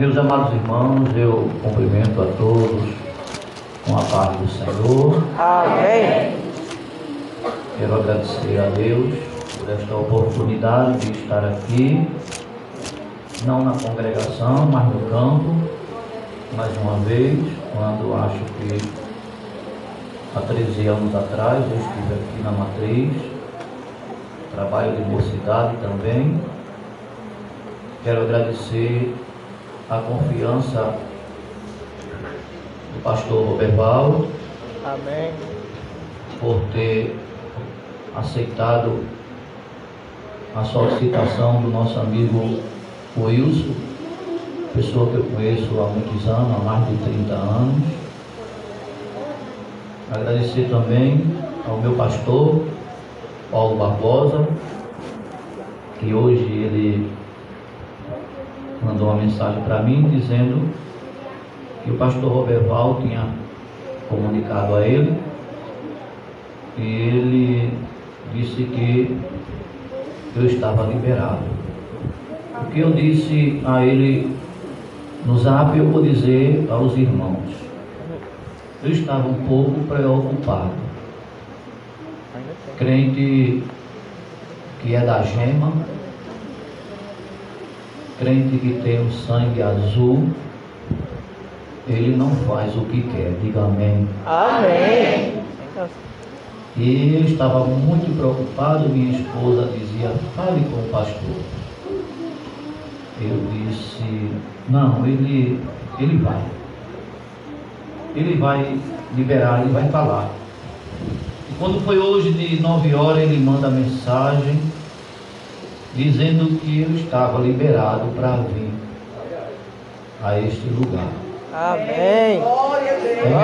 Meus amados irmãos, eu cumprimento a todos com a paz do Senhor. Amém. Quero agradecer a Deus por esta oportunidade de estar aqui, não na congregação, mas no campo, mais uma vez, quando acho que há 13 anos atrás eu estive aqui na Matriz, trabalho de mocidade também. Quero agradecer a confiança do pastor Roberval Amém. por ter aceitado a solicitação do nosso amigo Wilson, pessoa que eu conheço há muitos anos, há mais de 30 anos. Agradecer também ao meu pastor, Paulo Barbosa, que hoje ele mandou uma mensagem para mim dizendo que o pastor Roberval tinha comunicado a ele e ele disse que eu estava liberado. O que eu disse a ele no zap, eu vou dizer aos irmãos. Eu estava um pouco preocupado. Crente que é da gema, crente que tem o sangue azul, ele não faz o que quer, diga amém. Amém. E eu estava muito preocupado, minha esposa dizia, fale com o pastor. Eu disse, não, ele, ele vai. Ele vai liberar, ele vai falar. E quando foi hoje de nove horas, ele manda mensagem dizendo que eu estava liberado para vir a este lugar. Amém. É Glória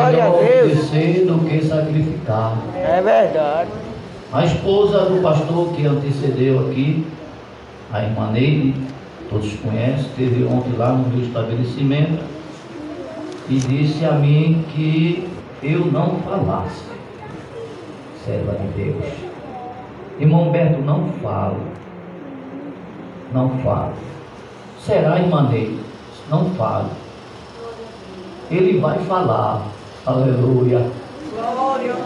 a melhor Deus. obedecer do que sacrificar. É verdade. A esposa do pastor que antecedeu aqui, a irmã Neide, todos conhecem, esteve ontem lá no meu estabelecimento e disse a mim que eu não falasse. Serva de Deus. Irmão Humberto, não falo. Não falo. Será, irmã Neide? Não falo. Ele vai falar. Aleluia.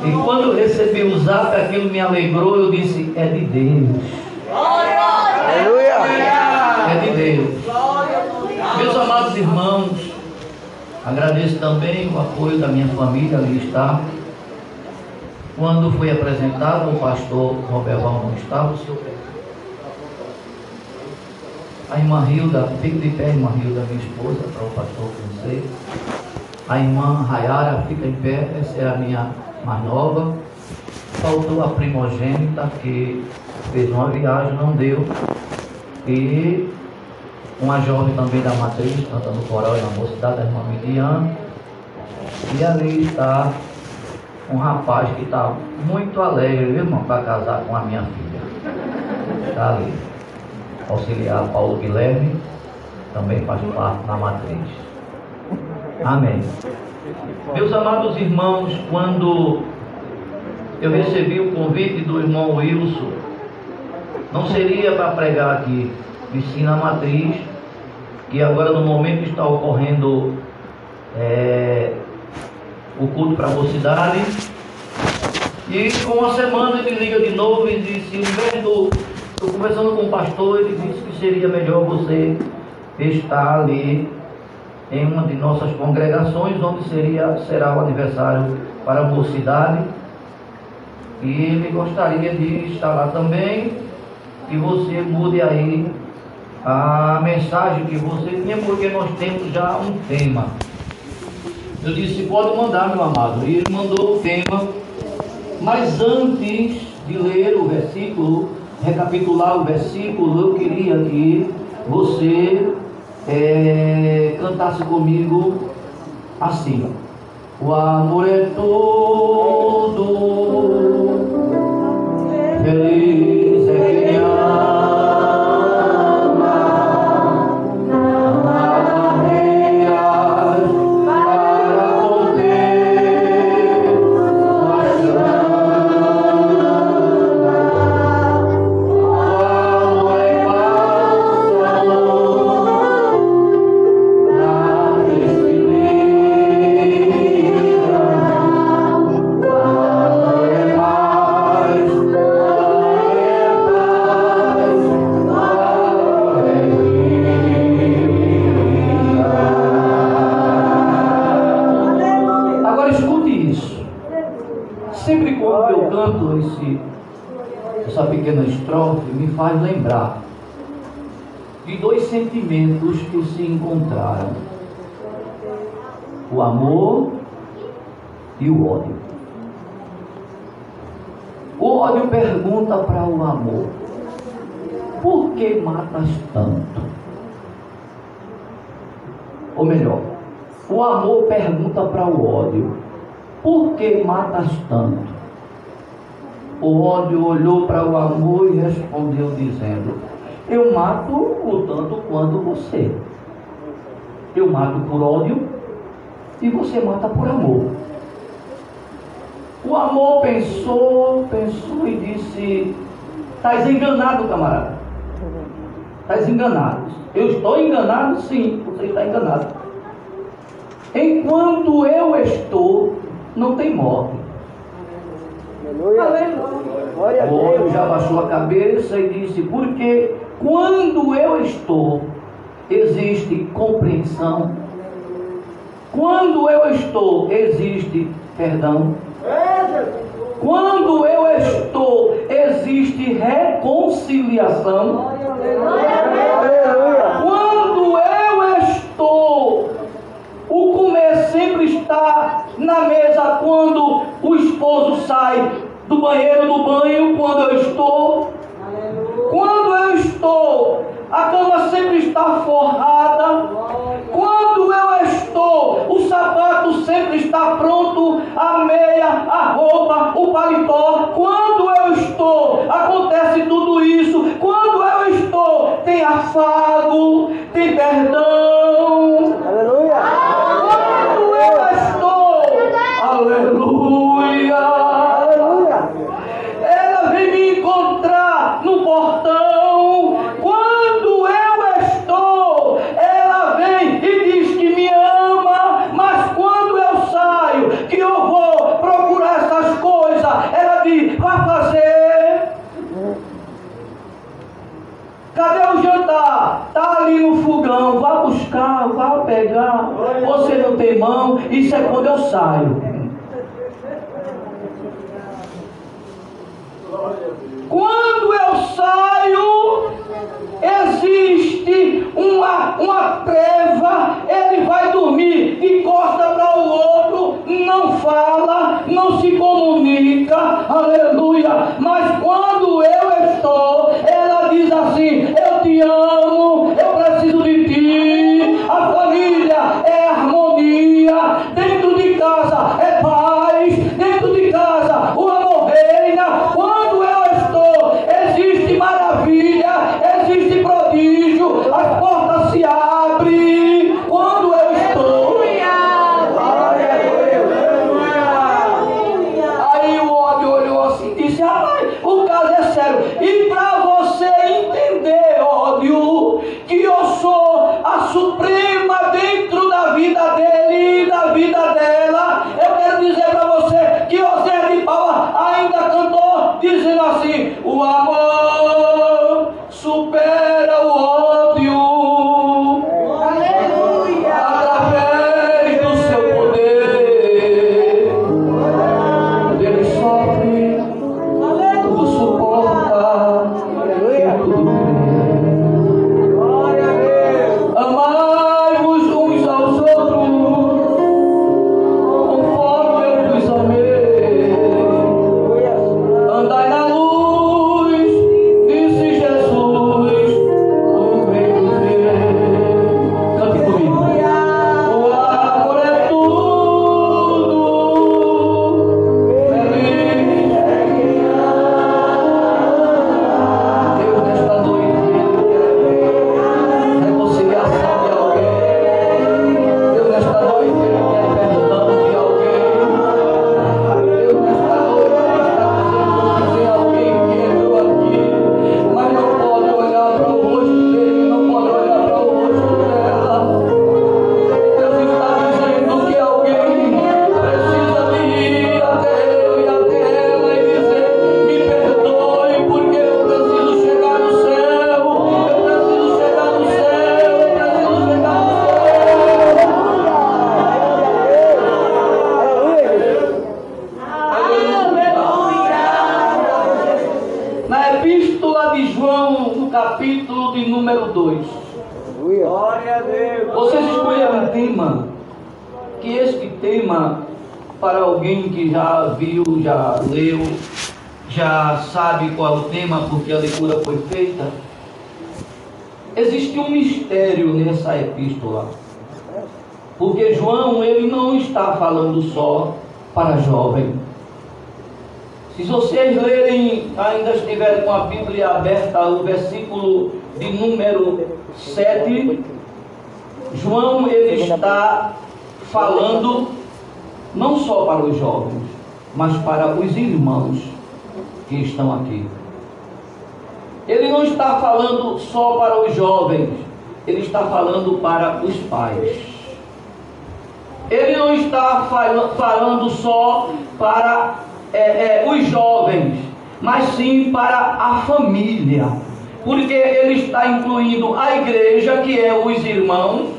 E quando eu recebi o zap, aquilo me alegrou, eu disse, é de Deus. Aleluia. É de Deus. Meus amados irmãos, agradeço também o apoio da minha família, ali está. Quando foi apresentado, o pastor Roberval não estava, o senhor a irmã Hilda, fique de pé, irmã Hilda, minha esposa, para o pastor conhecer. A irmã Rayara, fica em pé, essa é a minha mais nova. Faltou a primogênita, que fez uma viagem, não deu. E uma jovem também da matriz, cantando coral e na mocidade, a irmã Midian. E ali está um rapaz que está muito alegre, viu, irmão, para casar com a minha filha. Está ali. Auxiliar Paulo Guilherme, também faz parte na matriz. Amém. Meus amados irmãos, quando eu recebi o convite do irmão Wilson, não seria para pregar aqui, e sim na matriz, que agora no momento está ocorrendo é, o culto para a mocidade. E com uma semana ele liga de novo e disse, Humberto, estou conversando com o pastor, ele disse que seria melhor você estar ali em uma de nossas congregações, onde seria, será o aniversário para a mocidade. E ele gostaria de estar lá também, que você mude aí a mensagem que você tinha, porque nós temos já um tema. Eu disse, pode mandar, meu amado. E ele mandou o tema, mas antes de ler o versículo, recapitular o versículo, eu queria que você é, cantasse comigo assim. O amor é todo, feliz sentimentos que se encontraram: o amor e o ódio. O ódio pergunta para o amor: por que matas tanto? Ou melhor, o amor pergunta para o ódio: por que matas tanto? O ódio olhou para o amor e respondeu, dizendo: Eu mato o tanto quanto você. Eu mato por ódio e você mata por amor. O amor pensou, pensou e disse: Estás enganado, camarada. Estás enganado. Eu estou enganado? Sim, você está enganado. Enquanto eu estou, não tem morte. Aleluia. Glória a O já baixou a cabeça e disse: Porque quando eu estou, existe compreensão. Quando eu estou, existe perdão. Quando eu estou, existe reconciliação. Quando eu estou, o comer sempre está na mesa quando o esposo sai do banheiro do banho, quando eu estou. Quando eu estou, a cama sempre está forrada. Quando eu estou, o sapato sempre está pronto, a meia, a roupa, o paletó. Quando eu estou, acontece tudo isso. Quando eu estou, tem afago, tem perdão. Aleluia. Quando eu estou, aleluia. Aleluia. Ela vem me encontrar no portão. Quando eu estou, ela vem e diz que me ama. Mas quando eu saio, que eu vou procurar essas coisas, ela diz: vai fazer. Cadê o jantar? Tá ali no fogão. Vá buscar, vá pegar. Você não tem mão. Isso é quando eu saio. Quando eu saio, existe uma, uma treva, ele vai dormir de costa para o outro, não fala, não se comunica, aleluia. Mas quando eu estou, ela diz assim: Eu te amo, porque a leitura foi feita, existe um mistério nessa epístola. Porque João, ele não está falando só para jovem. Se vocês lerem, ainda estiverem com a Bíblia aberta, o versículo de número 7, João ele está falando não só para os jovens, mas para os irmãos que estão aqui. Está falando só para os jovens, ele está falando para os pais. Ele não está falando só para é, é, os jovens, mas sim para a família. Porque ele está incluindo a igreja, que é os irmãos,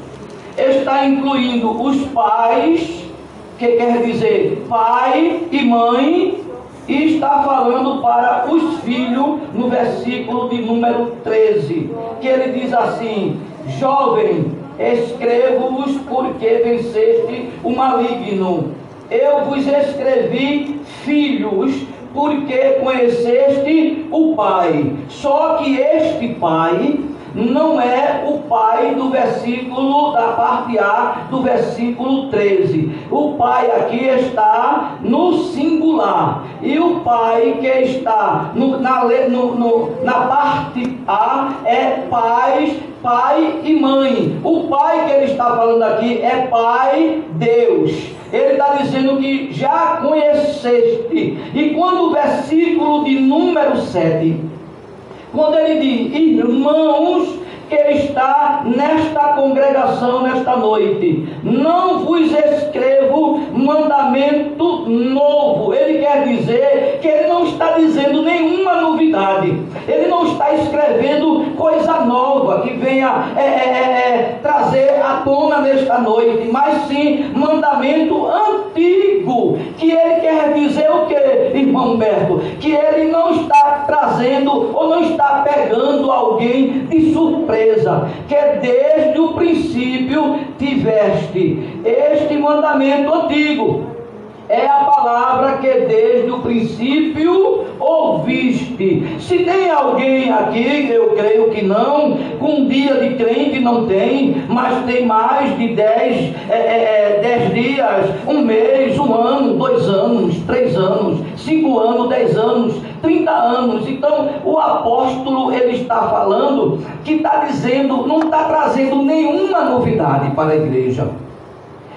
está incluindo os pais, que quer dizer pai e mãe, e está falando para os filhos no versículo de número 13, que ele diz assim: Jovem, escrevo-vos porque venceste o maligno. Eu vos escrevi, filhos, porque conheceste o Pai. Só que este Pai não é o pai do versículo, da parte A do versículo 13. O pai aqui está no singular. E o pai que está no, na, no, no, na parte A é pais, pai e mãe. O pai que ele está falando aqui é pai Deus. Ele está dizendo que já conheceste. E quando o versículo de número 7 quando ele diz, irmãos que está nesta congregação nesta noite, não vos escrevo mandamento novo. Ele quer dizer que ele não está dizendo nenhuma novidade. Ele não está escrevendo coisa nova que venha é, é, é, é trazer à tona nesta noite, mas sim mandamento antigo. Que ele quer dizer o que, irmão Humberto? Que ele não está trazendo ou não está pegando alguém de surpresa, que desde o princípio tiveste. Este mandamento antigo é a palavra que desde o princípio Se tem alguém aqui, eu creio que não, com um dia de crente não tem, mas tem mais de dez, é, é, é, dez dias, um mês, um ano, dois anos, três anos, cinco anos, dez anos, trinta anos. Então o apóstolo ele está falando que está dizendo, não está trazendo nenhuma novidade para a igreja.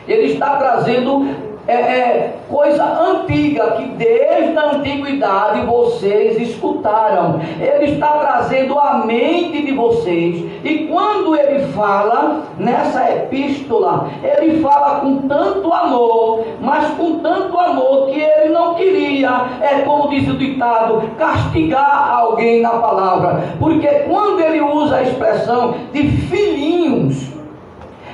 Ele está trazendo é, é, coisa antiga que desde a antiguidade vocês escutaram. Ele está trazendo a mente de vocês. E quando ele fala nessa epístola, ele fala com tanto amor, mas com tanto amor que ele não queria, é como diz o ditado, castigar alguém na palavra. Porque quando ele usa a expressão de filhinhos,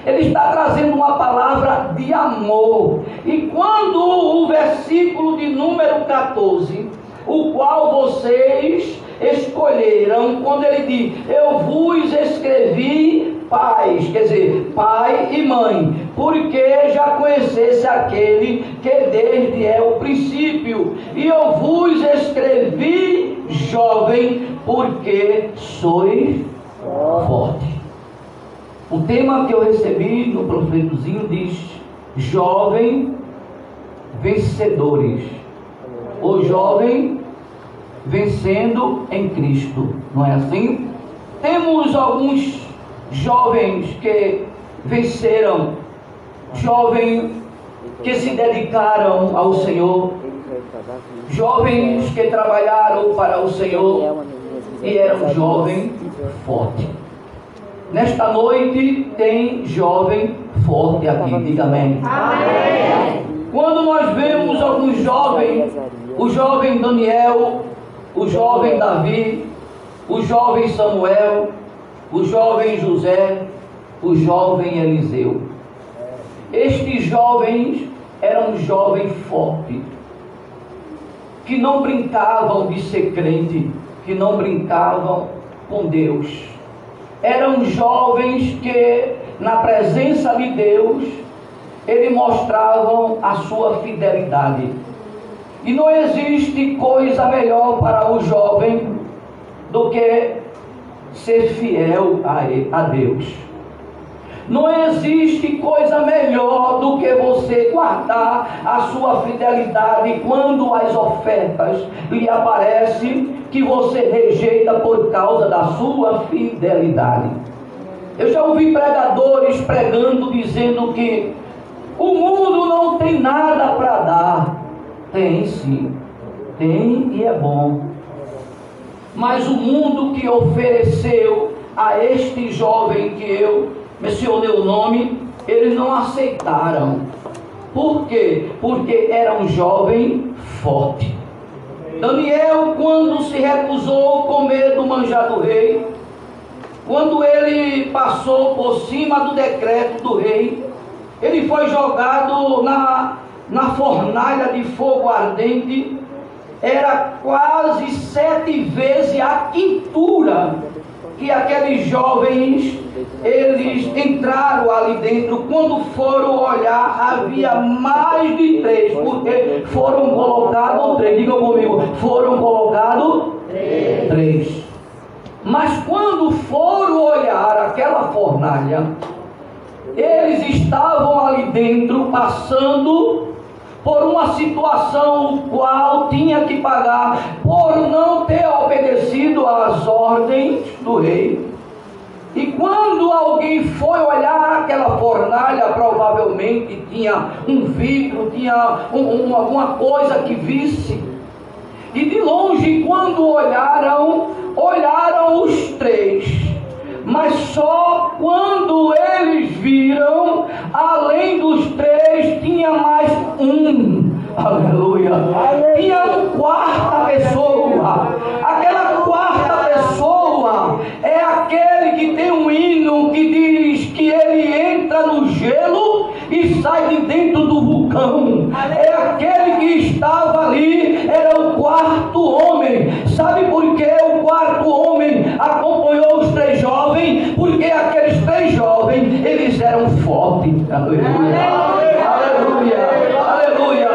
ele está trazendo uma palavra de amor. E quando o versículo de número 14, o qual vocês escolheram, quando ele diz: Eu vos escrevi pais, quer dizer, pai e mãe, porque já conhecesse aquele que desde é o princípio, e eu vos escrevi jovem, porque sois forte. O tema que eu recebi no profetozinho diz: jovem vencedores. O jovem vencendo em Cristo. Não é assim? Temos alguns jovens que venceram, jovens que se dedicaram ao Senhor, jovens que trabalharam para o Senhor e eram jovens fortes. Nesta noite tem jovem forte aqui, diga amém. Quando nós vemos alguns jovens, o jovem Daniel, o jovem Davi, o jovem Samuel, o jovem José, o jovem Eliseu. Estes jovens eram jovens fortes, que não brincavam de ser crente, que não brincavam com Deus eram jovens que, na presença de Deus, eles mostravam a sua fidelidade. E não existe coisa melhor para o jovem do que ser fiel a Deus. Não existe coisa melhor do que você guardar a sua fidelidade quando as ofertas lhe aparecem que você rejeita por causa da sua fidelidade. Eu já ouvi pregadores pregando dizendo que o mundo não tem nada para dar. Tem sim, tem e é bom. Mas o mundo que ofereceu a este jovem que eu mencionei o nome, eles não aceitaram. Por quê? Porque era um jovem forte. Daniel, quando se recusou comer do manjar do rei, quando ele passou por cima do decreto do rei, ele foi jogado na, na fornalha de fogo ardente, era quase sete vezes a quintura que aqueles jovens eles entraram ali dentro. Quando foram olhar, havia mais de três, porque foram colocados três. Digam comigo, foram colocados três. três. Mas quando foram olhar aquela fornalha, eles estavam ali dentro passando por uma situação qual tinha que pagar por não ter obedecido às ordens do rei. E quando alguém foi olhar aquela fornalha, provavelmente tinha um vidro, tinha um, um, alguma coisa que visse. E de longe, quando olharam, olharam os três mas só quando eles viram, além dos três, tinha mais um. Aleluia. Tinha uma quarta pessoa. Aquela quarta pessoa é aquele que tem um hino que diz que ele entra no gelo e sai de dentro do vulcão. É aquele que estava ali, era o quarto homem. Sabe por que o quarto homem acompanhou os três jovens? Porque aqueles três jovens, eles eram fortes. Aleluia. Aleluia. Aleluia.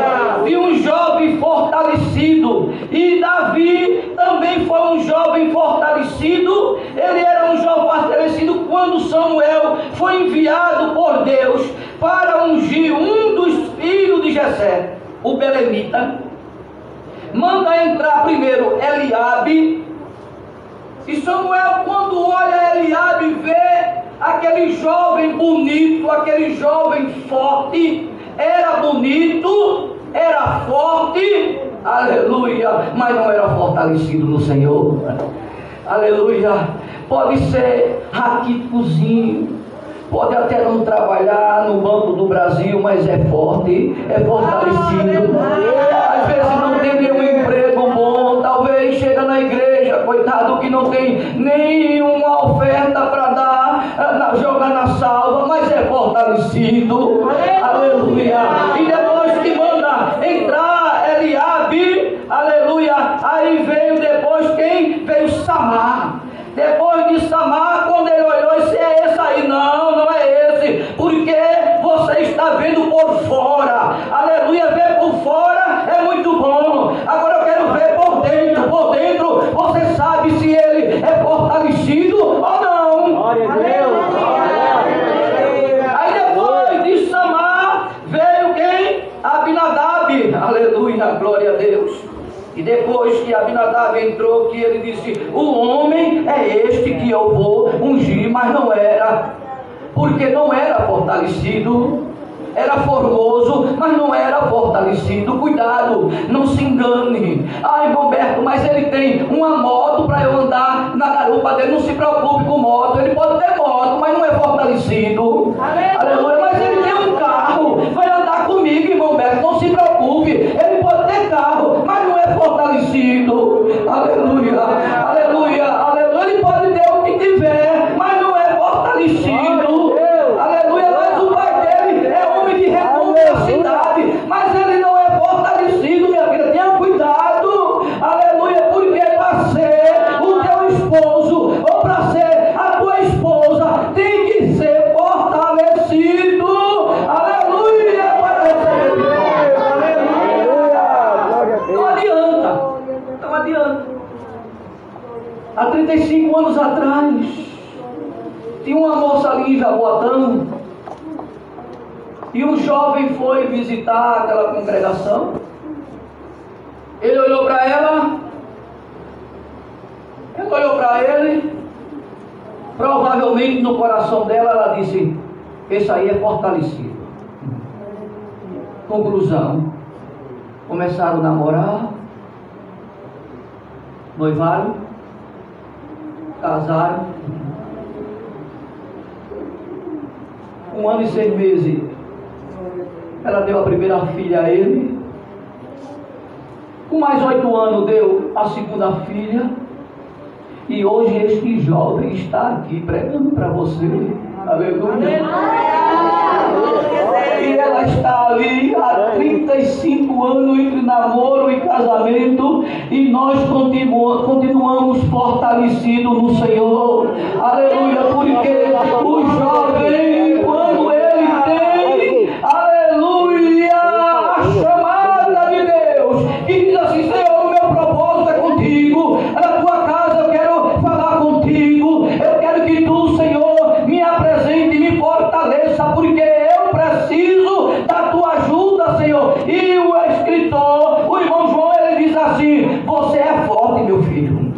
E um jovem fortalecido. E Davi também foi um jovem fortalecido. Ele era um jovem fortalecido quando Samuel foi enviado por Deus para ungir um dos filhos de Jessé, o Belemita. Manda entrar primeiro Eliabe. E Samuel, quando olha Eliabe, vê aquele jovem bonito, aquele jovem forte, era bonito, era forte, aleluia, mas não era fortalecido no Senhor. Aleluia. Pode ser raquíticozinho, pode até não trabalhar no Banco do Brasil, mas é forte, é fortalecido. Às vezes não tem nenhum emprego bom, talvez chega na igreja, coitado que não tem nenhuma oferta para dar, eh, jogar na salva, mas é fortalecido. Aleluia. E depois que manda entrar Eliabe, aleluia. Aí veio depois quem? Veio Samar. Depois de Samar, quando ele olhou, disse: É esse aí? Não, não é esse. Porque você está vendo por fora. Aleluia, ver por fora é muito bom. Agora eu quero ver por dentro. Por dentro, você sabe se ele é fortalecido ou não. Glória a Deus. Aí depois de Samar, veio quem? Abinadab. Aleluia, glória a Deus. E depois que Abinadab entrou, que ele disse: O homem é este que eu vou ungir, mas não era, porque não era fortalecido, era formoso, mas não era fortalecido. Cuidado, não se engane. Ai, Roberto, mas ele tem uma moto para eu andar na garupa dele. Não se preocupe com moto, ele pode ter moto, mas não é fortalecido. Aleluia, mas não adiante. Há 35 anos atrás, tinha uma moça ali em Jaboatã, e um jovem foi visitar aquela congregação. Ele olhou para ela, ela olhou para ele, provavelmente no coração dela ela disse, esse aí é fortalecido. Conclusão, começaram a namorar, noivaram, casaram. Um ano e seis meses, ela deu a primeira filha a ele. Com mais oito anos, deu a segunda filha. E hoje este jovem está aqui pregando para você. Aleluia. E ela está ali há 35 anos entre namoro e casamento. E nós continuamos, continuamos fortalecidos no Senhor. Aleluia. Porque o jovem, quando ele tem, aleluia, a chamada de Deus, que diz assim: Senhor, o meu propósito é contigo. Na tua casa eu quero falar contigo. Eu quero que tu, Senhor, me apresente, me fortaleça, porque eu preciso da tua ajuda, Senhor. E o escritor, o irmão João, ele diz assim: Você é forte, meu filho.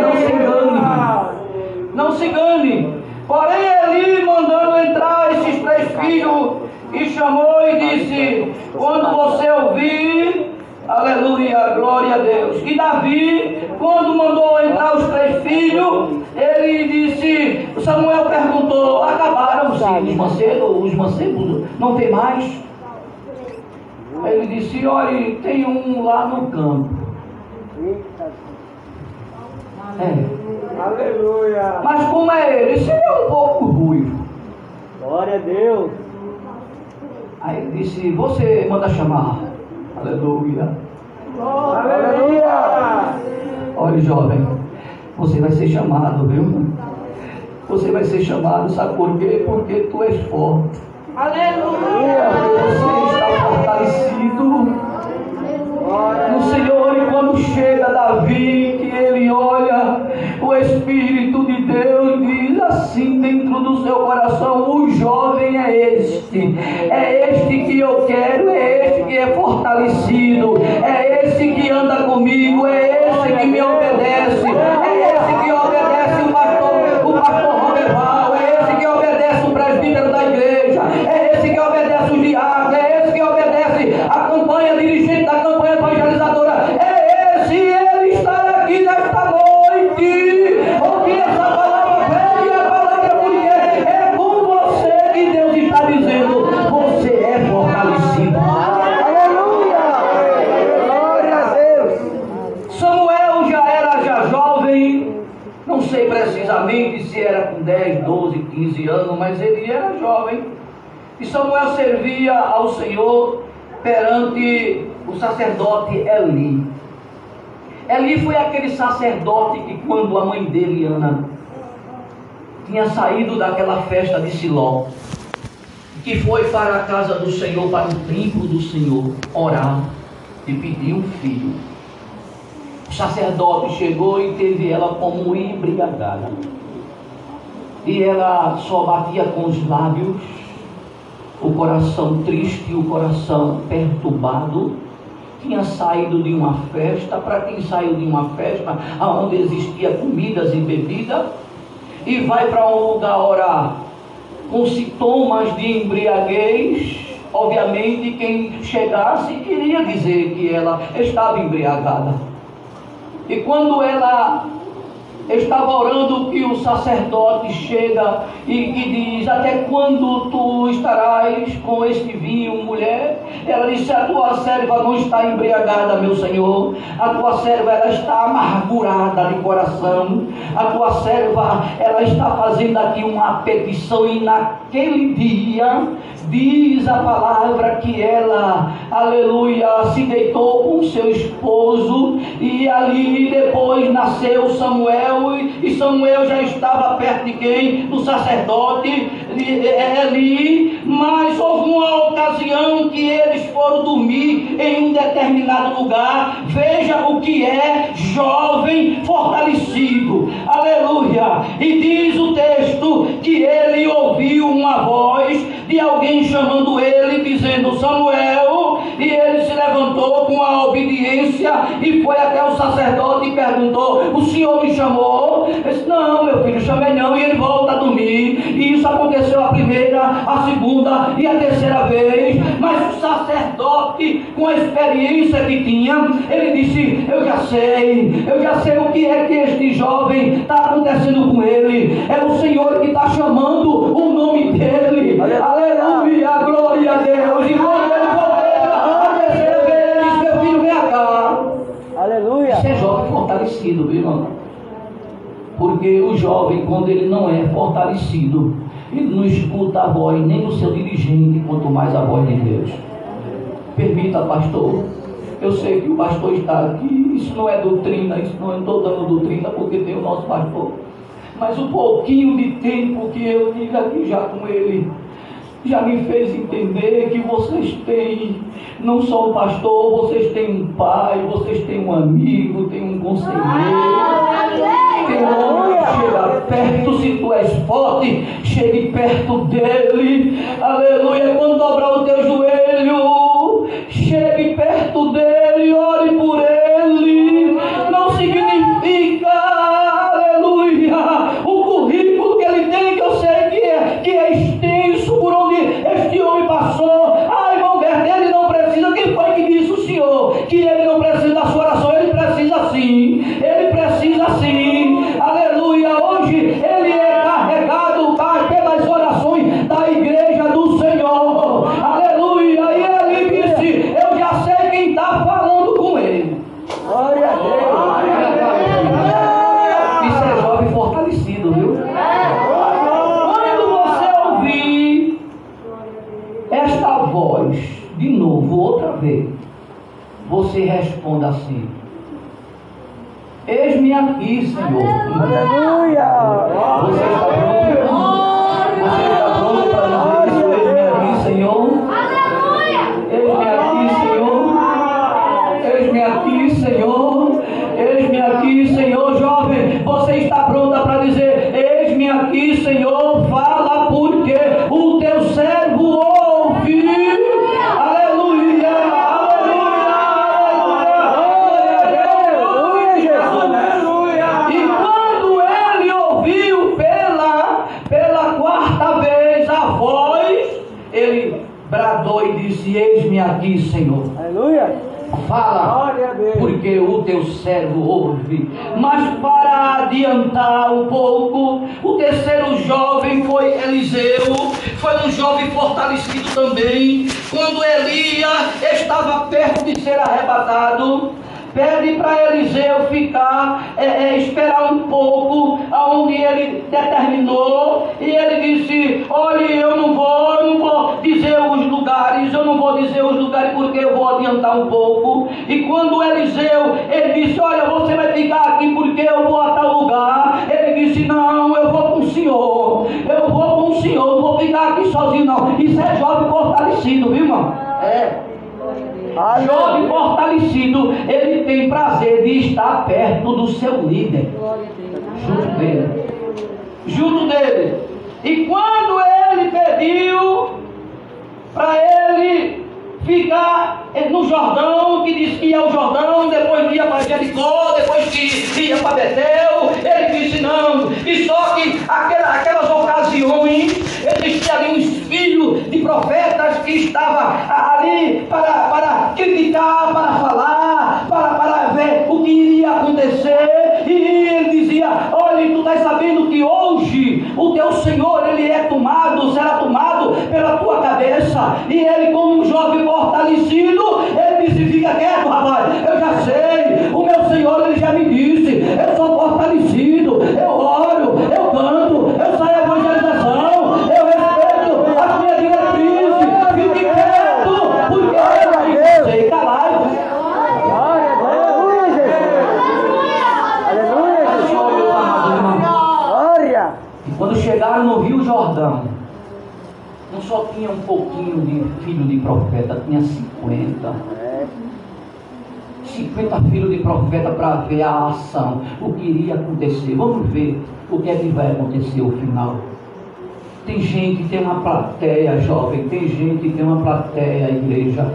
Não se engane. Não se engane. Porém, Eli mandando entrar esses três filhos e chamou e disse: Quando você ouvir, aleluia, glória a Deus. E Davi, quando mandou entrar os três filhos, ele disse: Samuel perguntou: Acabaram sim, os mancebos, os mancebos, não tem mais? Ele disse: Olha, tem um lá no campo. É. Aleluia. Mas como é ele? Esse é um pouco ruivo. Glória a Deus. Aí ele disse, você manda chamar. Aleluia. Aleluia. Olha, jovem, você vai ser chamado, viu? Você vai ser chamado, sabe por quê? Porque tu és forte. Você está fortalecido no Senhor. E quando chega Davi, que ele olha, o Espírito de Deus diz assim dentro do seu coração: o jovem é este, é este que eu quero, é este que é fortalecido, é esse que anda comigo, é esse que me obedece, é 15 anos, mas ele era jovem. E Samuel servia ao Senhor perante o sacerdote Eli. Eli foi aquele sacerdote que quando a mãe dele, Ana, tinha saído daquela festa de Siló, que foi para a casa do Senhor, para o templo do Senhor, orar e pedir um filho. O sacerdote chegou e teve ela como embriagada. E ela só batia com os lábios, o coração triste, o coração perturbado. Tinha saído de uma festa, para quem saiu de uma festa onde existia comidas e bebida, e vai para um lugar orar com sintomas de embriaguez, obviamente quem chegasse queria dizer que ela estava embriagada. E quando ela estava orando, que o sacerdote chega e que diz: Até quando tu estarás com este vinho, mulher? Ela disse: A tua serva não está embriagada, meu senhor. A tua serva ela está amargurada de coração. A tua serva ela está fazendo aqui uma petição e naquele dia diz a palavra que ela, aleluia, se deitou com seu esposo e ali depois nasceu Samuel E Samuel já estava perto de quem? Do sacerdote Eli, mas houve uma ocasião que eles foram dormir em um determinado lugar. Veja o que é jovem fortalecido. Aleluia! E diz o texto que ele ouviu uma voz de alguém chamando ele, dizendo: Samuel, e ele se levantou com a obediência e foi até o sacerdote e perguntou: O senhor me chamou? Ele disse: Não, meu filho, chamei não. E ele volta a dormir. E isso aconteceu a primeira, a segunda e a terceira vez. Mas o sacerdote, com a experiência que tinha, ele disse: Eu já sei, eu já sei o que é que este jovem está acontecendo com ele. É o Senhor que está chamando o nome dele. Aleluia, glória a Deus. E quando ele voltou a vez, ele disse: Meu filho, vem cá. Aleluia. Isso é jovem fortalecido, viu, irmão? Porque o jovem, quando ele não é fortalecido, ele não escuta a voz nem do seu dirigente, quanto mais a voz de Deus. Permita, pastor. Eu sei que o pastor está aqui. Isso não é doutrina, isso não estou dando doutrina porque tem o nosso pastor. Mas o pouquinho de tempo que eu tive aqui já com ele, já me fez entender que vocês têm, não só um pastor, vocês têm um pai, vocês têm um amigo, têm um conselheiro. Que chega perto, se tu és forte, chegue perto dele. Aleluia. Quando dobrar o teu joelho, chegue perto dele, ore por ele. Não significa, aleluia, o currículo que ele tem, que eu sei que é, que é extenso por onde este homem passou. Ai, irmão Berto, ele não precisa. Quem foi que disse o senhor que ele não precisa da sua oração? Ele precisa sim. Ele precisa sim. Aleluia. Hoje ele é carregado Pai, pelas orações da igreja do Senhor. Aleluia. E ele disse: Eu já sei quem está falando com ele. Glória a Deus. Isso é jovem fortalecido, viu? Quando você ouvir esta voz de novo, outra vez, você responda assim: Eis-me aqui, Senhor. Aleluia. Você está pronto? Você está pronto para dizer isso? Eis-me aqui, Senhor. Eis-me aqui, Senhor. Eis-me aqui, Senhor. Eis-me aqui, Senhor. Jovem, você está pronta para dizer: Eis-me aqui, Senhor. Fala, porque o teu servo ouve. Aleluia, aleluia, aleluia. E quando ele ouviu pela, pela quarta vez a voz, ele bradou e disse: Aqui, Senhor. Aleluia. Fala, Glória a Deus. porque o teu servo ouve. Mas para adiantar um pouco, o terceiro jovem foi Eliseu, foi um jovem fortalecido também. Quando Elias estava perto de ser arrebatado, pede para Eliseu ficar, é, é, esperar um pouco, aonde ele determinou, e ele disse: Olha, eu não vou, eu não vou dizer os lugares, eu não vou dizer os lugares porque eu vou adiantar um pouco. E quando Eliseu, ele disse: Olha, você vai ficar aqui porque eu vou a tal lugar. Ele disse: Não, eu vou com o senhor, eu vou com o senhor, não vou ficar aqui sozinho, não. Isso é jovem fortalecido, viu, irmão? É. Jovem fortalecido, ele tem prazer de estar perto do seu líder, junto dele, junto dele. E quando ele pediu para ele ficar no Jordão, que disse que ia ao Jordão, depois ia para Jericó, depois que ia para Betel, ele disse não, e só que aquela, aquelas ocasiões, existia ali uns filhos de profetas que estavam ali para, para criticar, para falar, para, para ver o que iria acontecer, e ele dizia, olha, tu estás sabendo que hoje o teu Senhor, ele é tomado, será tomado pela tua cabeça, e ele como um jovem fortalecido, ele disse, fica quieto rapaz, eu já sei, o meu Senhor, ele já me disse, eu sou fortalecido, eu oro, eu canto, eu saio à evangelização, eu respeito as minhas diretrizes, fique quieto, porque eu sei, calai Glória a Deus. Aleluia, Jesus. Aleluia, Jesus. chegaram no Rio Jordão, não só tinha um pouquinho de filho de profeta, tinha 50. É. 50 filhos de profeta para ver a ação, o que iria acontecer. Vamos ver o que é que vai acontecer no final. Tem gente, tem uma plateia, jovem, tem gente, tem uma plateia, igreja,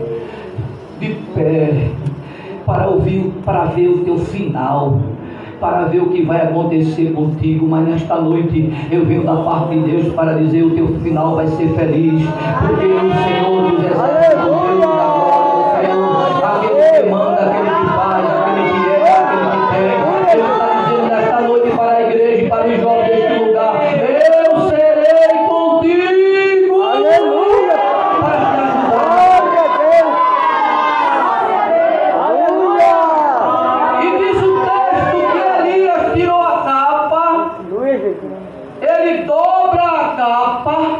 de pé, para ouvir, para ver o teu final para ver o que vai acontecer contigo, mas nesta noite eu venho da parte de Deus para dizer o teu final vai ser feliz, porque o Senhor dos exércitos, o Deus da glória, Senhor, aquele que manda, aquele que faz, aquele que é, aquele que tem, Ele está dizendo nesta noite para a igreja e para os jovens deste lugar, eu serei contigo, Aleluia. para te ajudar. Glória a Deus. Aleluia. E diz o texto que Elias tirou a capa, Aleluia, Jesus. ele dobra a capa.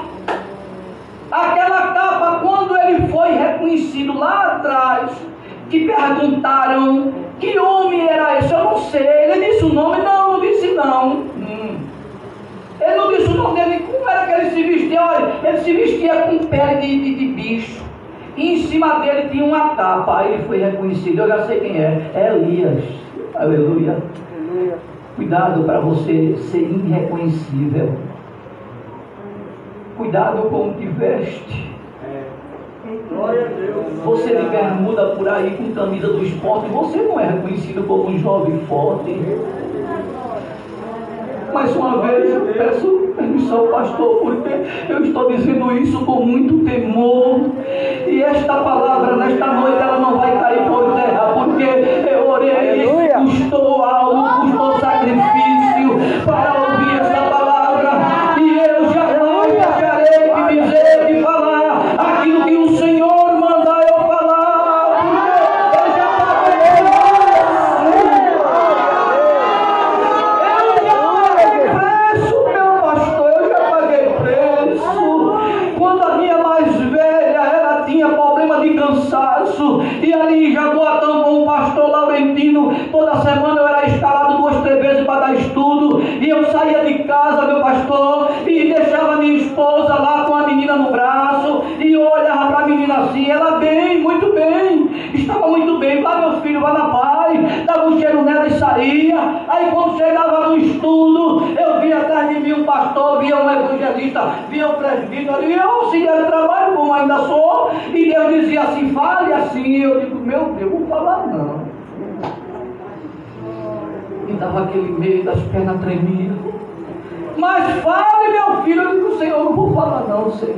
Aquela capa, quando ele foi reconhecido lá atrás, que perguntaram que homem era esse, eu não sei. Ele disse o nome, não, não disse não. Hum. Ele não disse o nome dele, como era que ele se vestia? Olha, ele se vestia com pele de, de, de bicho. E em cima dele tinha uma capa. Aí ele foi reconhecido, eu já sei quem é. É Elias. Aleluia. Aleluia. Cuidado para você ser irreconhecível. Cuidado com o que veste. Deus. Você de bermuda por aí com camisa do esporte, você não é reconhecido como um jovem forte. Mais uma vez eu peço permissão, pastor, porque eu estou dizendo isso com muito temor. E esta palavra, nesta noite, ela não vai cair por terra, porque eu orei, isso Aleluia. custou algo, custou sacrifício para ouvir esta palavra. E eu jamais deixarei de dizer, de falar aquilo que o Senhor manda eu falar. Porque eu já paguei preço, meu pastor, eu já paguei preço. Quando a minha mais velha, ela tinha problema de cansaço, e ali em Jaboatão com o pastor Laurentino, toda semana eu era escalado duas, três vezes para dar estudo, e eu saía de casa, meu pastor, e deixava minha esposa lá com a menina no braço, e eu olhava para a menina assim, ela bem, muito bem, estava muito bem, vai meu filho, vai na paz, dava um cheiro nela e saía, aí quando chegava no estudo, eu via atrás de mim um pastor, via um evangelista, via um presbítero, e eu auxiliar de trabalho, como ainda sou, e Deus dizia assim, fale assim, e eu digo, meu Deus, vou falar não. E dava aquele medo, as pernas tremiam. Mas fale, meu filho, eu digo, Senhor, não vou falar não, Senhor.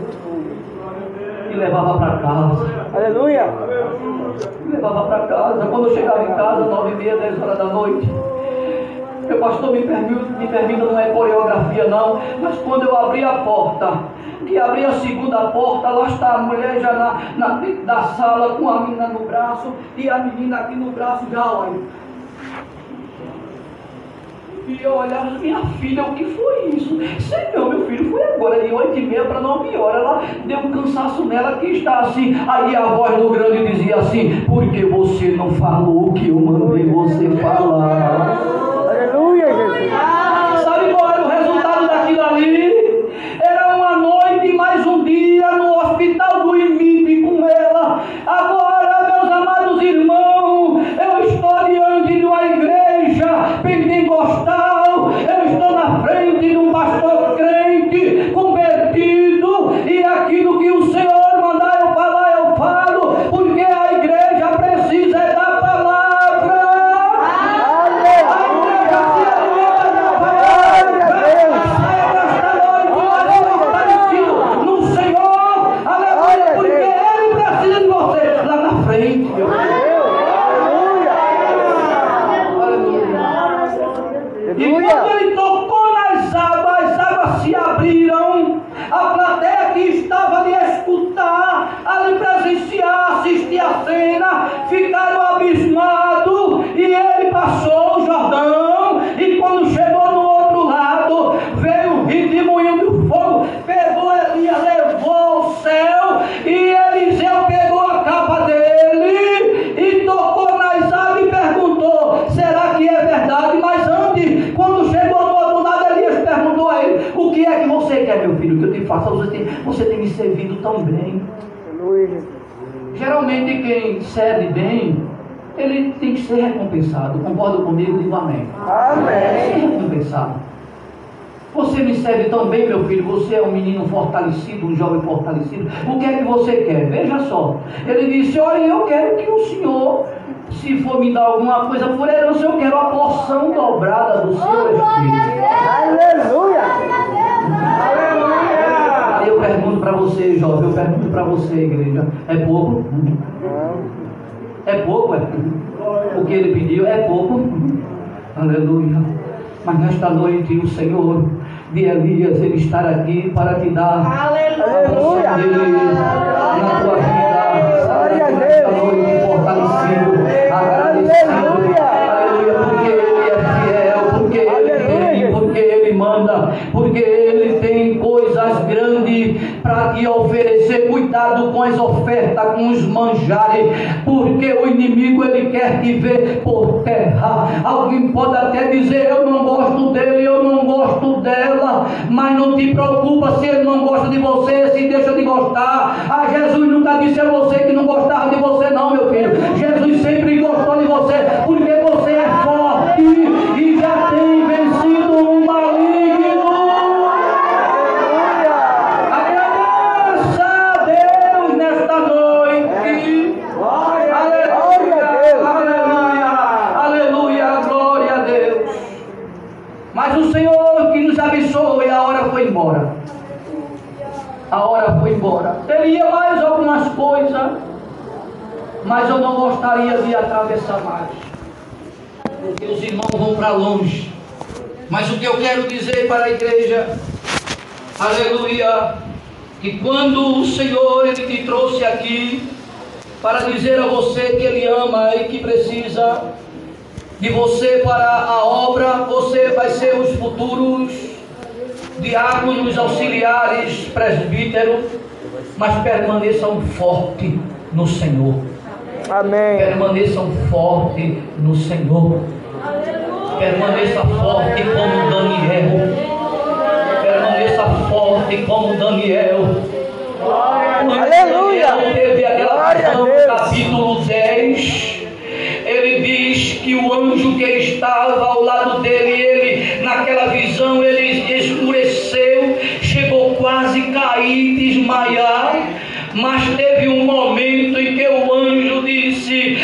E levava para casa. Aleluia. Me levava para casa. Quando eu chegava em casa, nove e meia, dez horas da noite, meu pastor me permita, me permita, não é coreografia não, mas quando eu abri a porta, que abri a segunda porta, lá está a mulher já na, na da sala com a menina no braço e a menina aqui no braço já olha. E eu olhava, minha filha, o que foi isso? Senhor, meu filho, foi agora, de oito e meia para nove horas. Ela deu um cansaço nela que está assim. Aí a voz do grande dizia assim: Porque você não falou o que eu mandei você falar? Aleluia, Jesus. Sabe qual era o resultado daquilo ali? Era uma noite, mais um dia no hospital do IMIP com ela. Agora, meus amados irmãos, eu estou diante de uma igreja pentecostal. Eu estou na frente de um pastor crente, convertido, e aquilo que o Senhor ser recompensado. Concorda comigo? Digo amém. Amém. Ser recompensado. Você me serve tão bem, meu filho. Você é um menino fortalecido, um jovem fortalecido. O que é que você quer? Veja só. Ele disse: Olha, eu quero que o Senhor, se for me dar alguma coisa por herança, eu quero a porção dobrada do seu Espírito. Aleluia. Aí eu pergunto para você, jovem, eu pergunto para você, igreja: é pouco? É pouco, é? Que ele pediu é pouco. Aleluia. Mas nesta noite o Senhor de Elias, ele estar aqui para te dar a porção dele na tua vida. Glória a Nesta Deus. noite fortalecido, agradecido. Aleluia. Aleluia, porque ele é fiel, porque ele tem, Aleluia. porque ele manda, porque ele tem coisas grandes para te oferecer. Cuidado com as ofertas, com os manjares, porque o inimigo ele quer te ver por terra. Alguém pode até dizer: Eu não gosto dele, eu não gosto dela, mas não te preocupa se ele não gosta de você, se deixa de gostar. Ah, Jesus nunca disse a você que não gostava de você, não, meu filho. Jesus sempre gostou de você, porque você é forte e já tem vencido o maligno. Agradeça a Deus nesta noite. Aleluia, aleluia, aleluia, glória a Deus. Mas o Senhor que nos abençoe, a hora foi embora. A hora foi embora. Teria mais algumas coisas, mas eu não gostaria de atravessar mais. Porque os irmãos vão para longe. Mas o que eu quero dizer para a igreja, aleluia, que quando o Senhor ele te trouxe aqui para dizer a você que Ele ama e que precisa de você para a obra, você vai ser os futuros diáconos, auxiliares, presbíteros, mas permaneçam fortes no Senhor. Amém. Permaneçam fortes no Senhor. Permaneça forte como Daniel. Permaneça forte como Daniel. Aleluia. Daniel teve a no capítulo 10. Ele diz que o anjo que estava ao lado dele, cair, desmaiar. Mas teve um momento em que o anjo disse: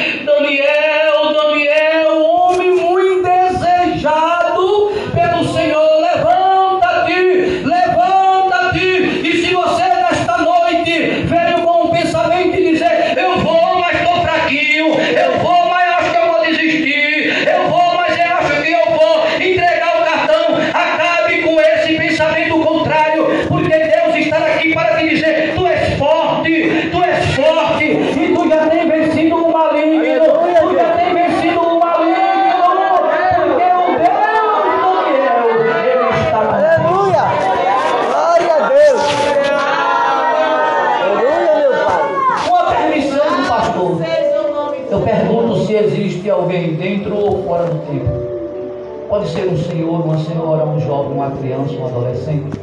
uma criança, um adolescente,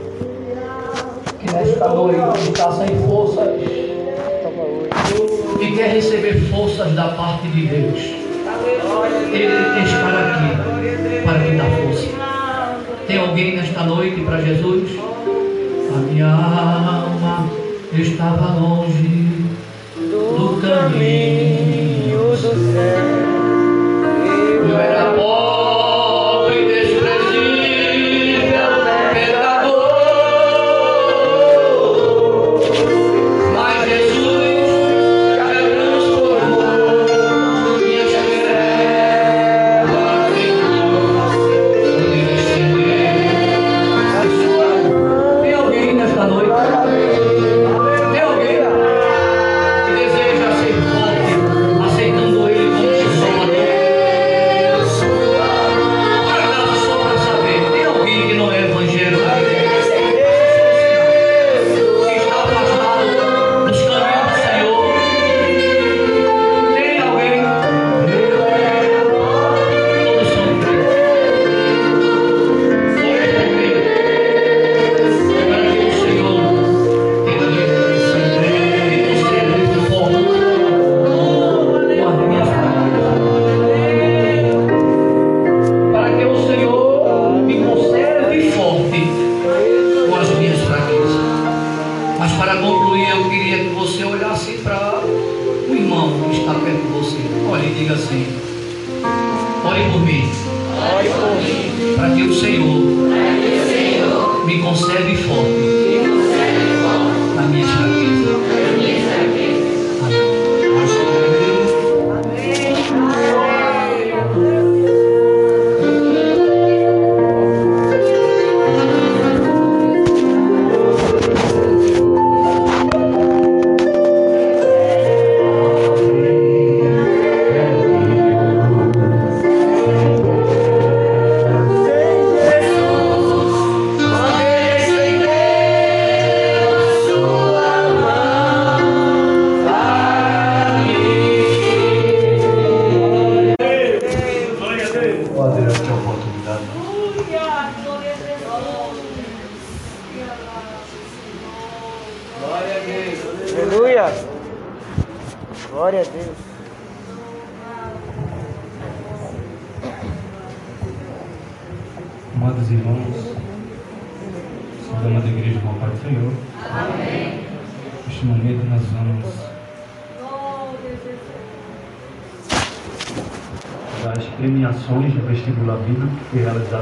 que nesta noite está sem forças e quer receber forças da parte de Deus. Ele estar aqui para te dar força. Tem alguém nesta noite para Jesus? A minha alma estava longe do caminho do céu.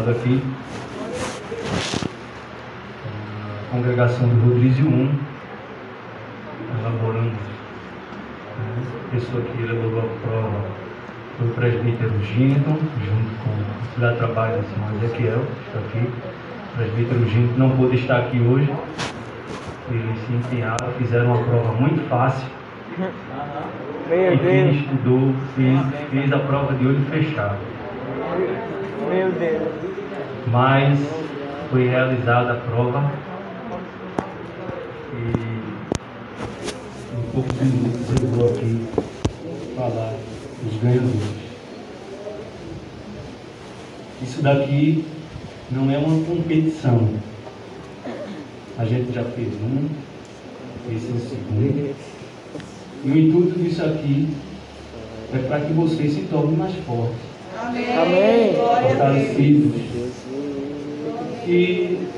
Aqui. A congregação do Rodrízio 1, elaborando. né, A pessoa que elaborou a prova o presbítero Ginton, junto com o auxiliar de trabalho do senhor Ezequiel, que está aqui. O presbítero Ginton não pôde estar aqui hoje. Eles se empenharam, fizeram uma prova muito fácil. Meu E quem Deus. estudou fez, fez a prova de olho fechado. Meu Deus. Mas foi realizada a prova e em poucos minutos eu vou aqui falar os ganhadores. Isso daqui não é uma competição. A gente já fez um, esse é o segundo. E o intuito disso aqui é para que vocês se tornem mais fortes Amém. fortalecidos. E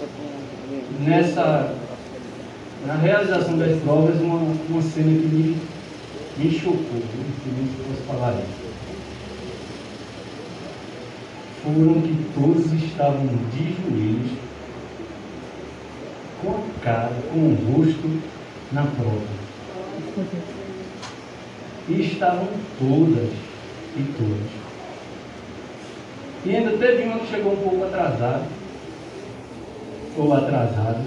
nessa, na realização das provas, uma, uma cena que me, me chocou, não sei nem se posso falar isso. Foram que todos estavam de joelhos, com a cara, com o rosto na prova. E estavam todas e todos e ainda teve uma que chegou um pouco atrasada, ou atrasada,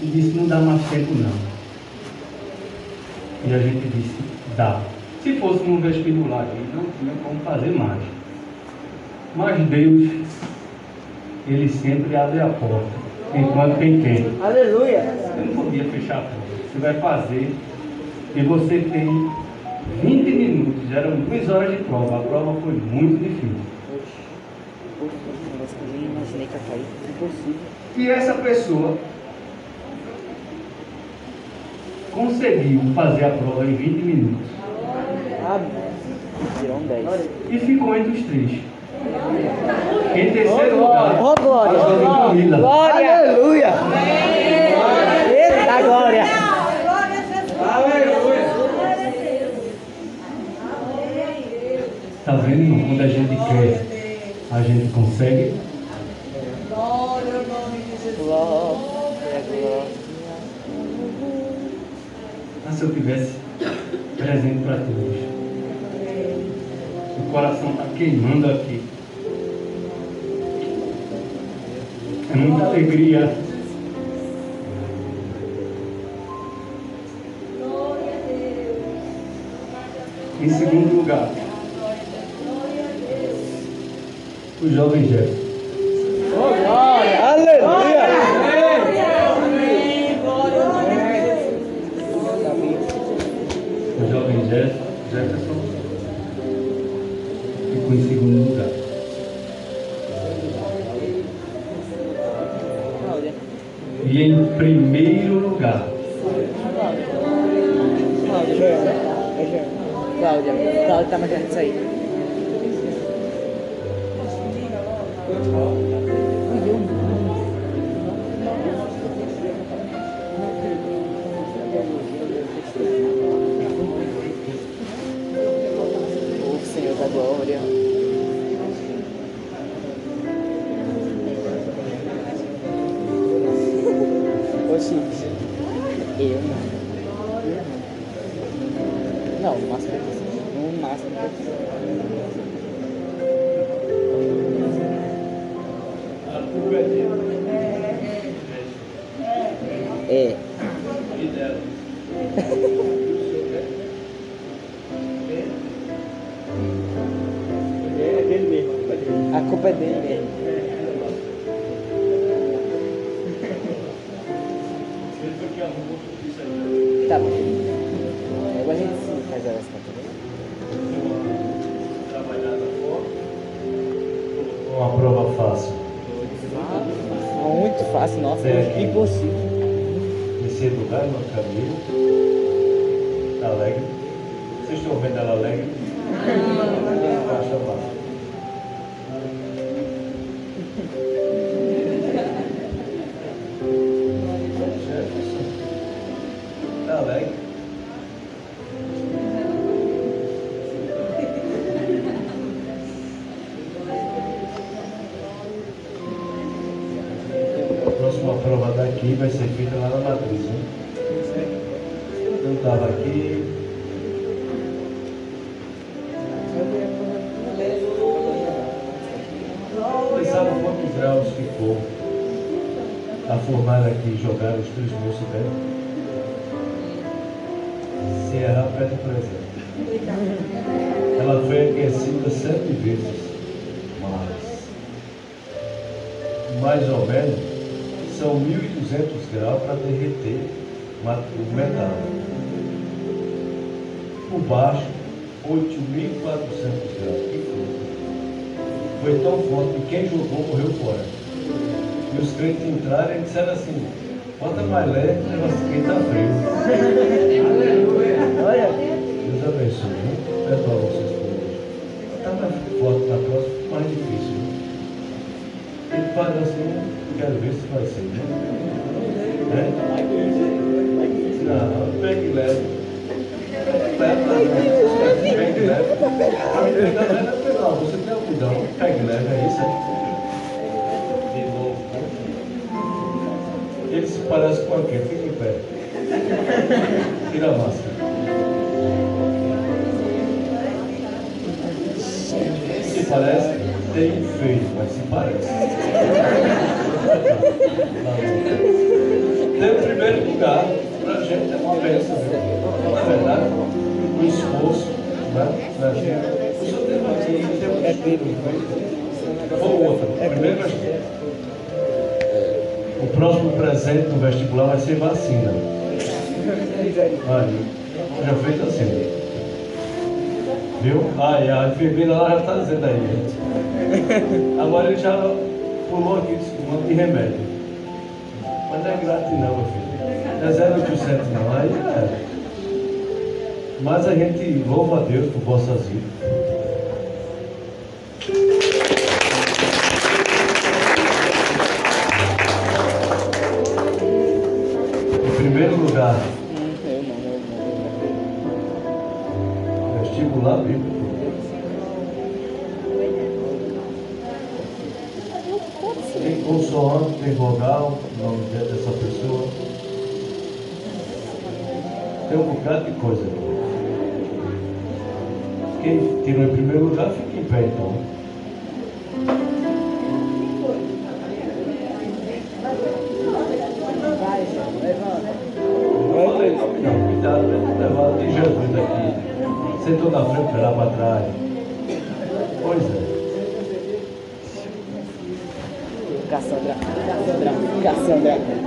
e disse, não dá mais tempo não. E a gente disse, dá. Se fosse num vestibular aí, não tinha como fazer mais. Mas Deus, Ele sempre abre a porta, enquanto tem tempo. Aleluia. Eu não podia fechar a porta. Você vai fazer e você tem 20 minutos, eram duas horas de prova. A prova foi muito difícil. Negócio que eu nem imaginei que. E essa pessoa conseguiu fazer a prova em 20 minutos Amém. Tirou 10. e ficou entre os três. Em terceiro lugar, Ó, glória. a Camila. Glória. Aleluia. Eita, glória. Tá vendo? Quando a gente quer, a gente consegue. Se eu tivesse presente para todos. O coração está queimando aqui. É muita alegria. Em segundo lugar, o jovem Jefferson. Oh, glória. Aleluia. Cláudia. Cláudia tá marcando isso aí. Formar aqui e jogar os três moços dela? Ceará perto presente. Ela foi aquecida sete vezes, mas mais ou menos são 1.200 graus para derreter o metal. Por baixo, 8.400 graus. Que coisa. Foi tão forte que quem jogou morreu fora. E os crentes entraram e disseram assim, bota mais leve, o negócio aqui está frio. Olha, Deus abençoe, né? Perdoa vocês por hoje. Está mais forte na próxima, fica mais difícil. Né? Ele faz assim, quero ver se vai ser, né? né? Não, pegue leve. Leve, leve, pegue leve. Ainda leve é pedal, você tem algodão. Pegue leve, é isso aí. Aquele, fica em pé. Tira a máscara. Se parece, tem feio, mas se parece. Tem o primeiro lugar, pra gente é uma bênção, viu? Na verdade, o esforço, né? Da gente. O senhor teve aqui, teve um estudo, ou outro. Primeiro nós O próximo presente do vestibular vai ser vacina. Aí, já fez assim. Viu? Ai, a enfermeira lá já está dizendo aí. Agora ele já pulou aqui um monte de remédio. Mas não é grátis não, meu filho. Não é 0800 não. Aí é. Mas a gente louva a Deus por vossas vidas. Aqui. Quem tirou em primeiro lugar, fica em pé então. Não, cuidado, né? levar de Jesus daqui. Sentou na frente, vai lá para trás. Pois é. Cassandra, Cassandra, Cassandra.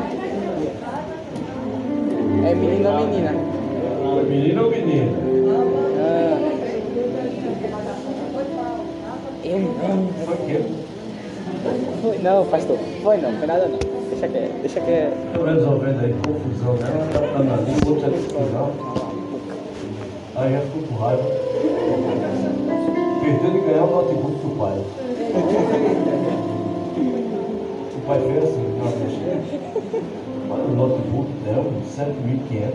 Pastor. Foi não, foi nada não. Deixa que é, deixa que é. Resolvendo aí confusão, né? Ela tá na língua, outra confusão. Aí já ficou com raiva. Perdeu de ganhar o notebook do pai. O pai fez assim, não, deixa. Olha o notebook dela, 7.500.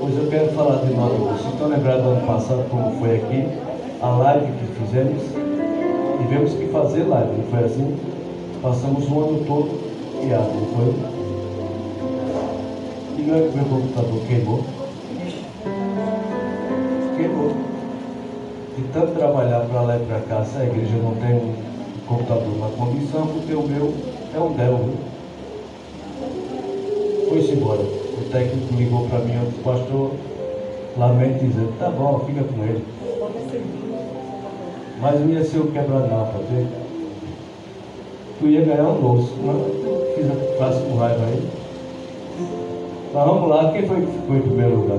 Pois eu quero falar de notebook. Vocês estão lembrados do ano passado como foi aqui? A live que fizemos? E tivemos que fazer live, não foi assim? Passamos o ano todo guiado, não foi? E não é que meu computador queimou? Queimou. De tanto trabalhar para lá e para cá, se a igreja não tem um computador na condição, porque o meu é um Dell? Foi-se embora. O técnico ligou para mim, o pastor, lamento dizendo, tá bom, fica com ele. Mas não ia ser o quebra-napa, vendo? Tu ia ganhar um doce, mas fiz a com raiva aí. Mas vamos lá, quem foi que ficou em primeiro lugar?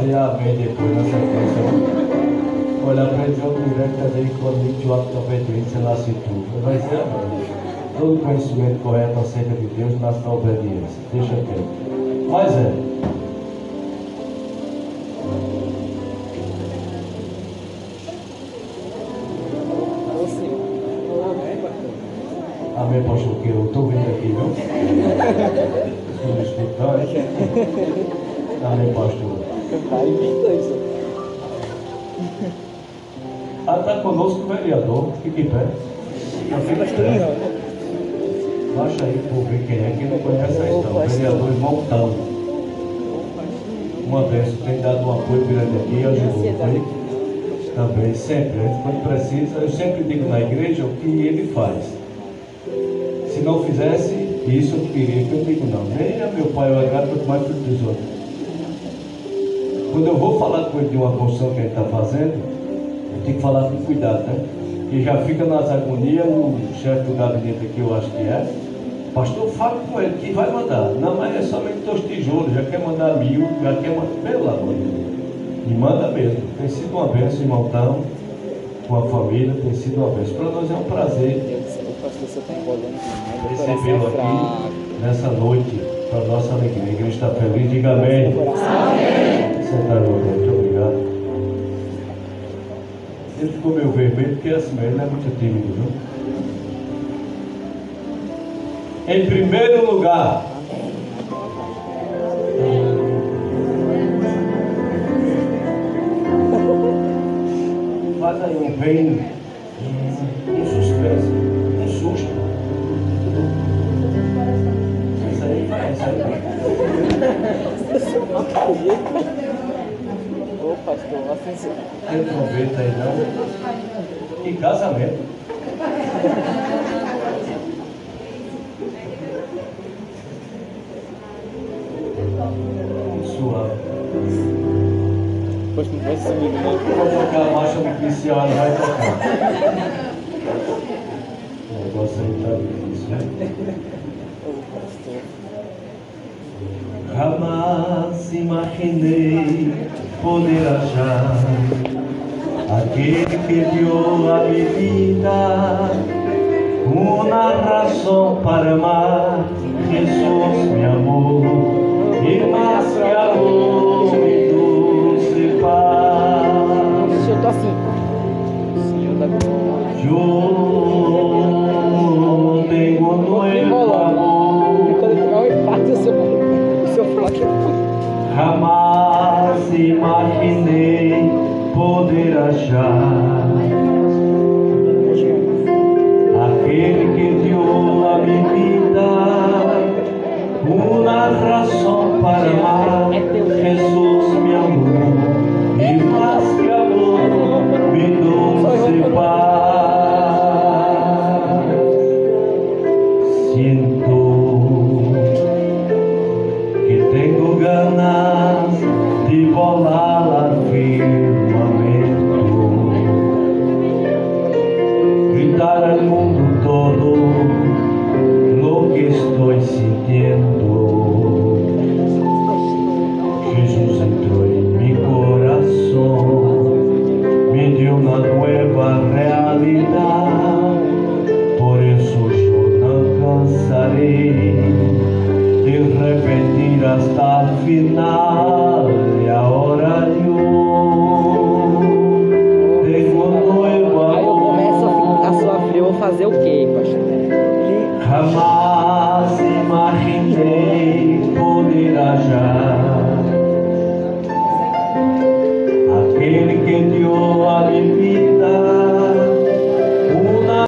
Fazer amém depois na sequência. né? Olhar para ele e dizer, o direito dele quando o ato obediência nasce tudo. Vai ser amém. Todo conhecimento correto acerca de Deus nasce da obediência. Deixa quieto. Mas é. Amém, pastor, que eu estou vendo aqui, viu? Estou escutando. Amém, pastor. Tá isso. Ah, está conosco o vereador. Fique em pé. Fica em pé. Baixa aí para ver quem é, quem não conhece então. O vereador irmão Tão. Uma vez tem dado um apoio grande aqui, ajudou, foi? Também, sempre. A gente, Quando precisa, eu sempre digo na igreja o que ele faz. Se não fizesse isso, eu queria que eu digo não. Nem a meu pai eu agrado, quanto mais para os outros. Quando eu vou falar com ele de uma construção que ele está fazendo, eu tenho que falar com cuidado, né? E já fica nas agonias, o chefe do gabinete aqui, eu acho que é. Pastor, fala com ele que vai mandar. Não, mas é somente dois tijolos, já quer mandar mil, já quer mandar. Pelo amor de Deus. E manda mesmo. Tem sido uma bênção, irmão com a família, tem sido uma bênção. Para nós é um prazer pastor você recebê-lo aqui nessa noite, para nossa alegria. A igreja está feliz, diga amém. É Sentar no muito obrigado. Ele ficou meio vermelho porque assim, ele é muito tímido, viu? Em primeiro lugar, faz aí um bem, um suspense, um susto. Isso aí isso aí pastor, assim, vê isso aí não. Que casamento. Suave. que não vai né? Vou tocar a marcha do policial, ela vai tocar. O negócio aí tá difícil, né? Jamais imaginei poder achar aquele que dio a mi vida una razón para amar. Jesús me amó y más que amor mi dulce paz. Eu tô assim. Senhor da aquele que dio a vida una razón para amar.